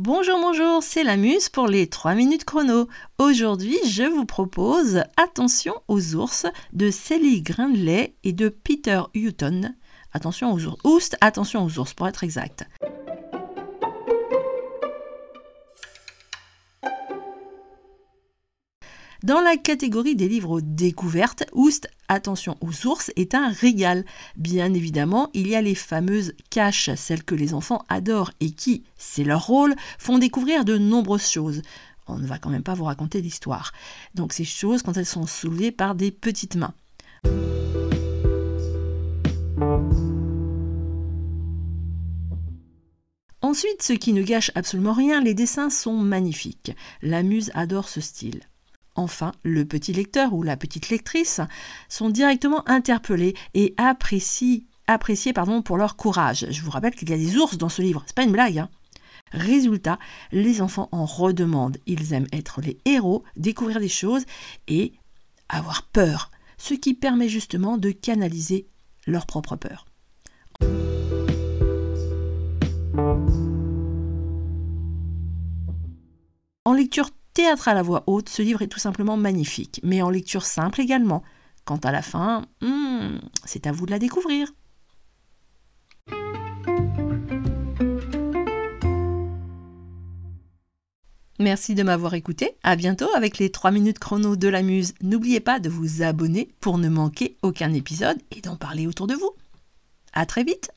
Bonjour, bonjour, c'est la Muse pour les 3 minutes chrono. Aujourd'hui, je vous propose Attention aux ours de Sally Grindley et de Peter Hutton. Attention aux ours. Oust, attention aux ours pour être exact. Dans la catégorie des livres découvertes, Oust, Attention aux ours est un régal. Bien évidemment, il y a les fameuses caches, celles que les enfants adorent et qui, c'est leur rôle, font découvrir de nombreuses choses. On ne va quand même pas vous raconter l'histoire. Donc ces choses quand elles sont soulevées par des petites mains. Ensuite, ce qui ne gâche absolument rien, les dessins sont magnifiques. La muse adore ce style. Enfin, le petit lecteur ou la petite lectrice sont directement interpellés et appréciés pardon, pour leur courage. Je vous rappelle qu'il y a des ours dans ce livre, c'est pas une blague. Hein. Résultat, les enfants en redemandent. Ils aiment être les héros, découvrir des choses et avoir peur, ce qui permet justement de canaliser leur propre peur. En lecture théâtre à la voix haute, ce livre est tout simplement magnifique, mais en lecture simple également. Quant à la fin, hmm, c'est à vous de la découvrir. Merci de m'avoir écouté. À bientôt avec les 3 minutes chrono de la muse. N'oubliez pas de vous abonner pour ne manquer aucun épisode et d'en parler autour de vous. À très vite.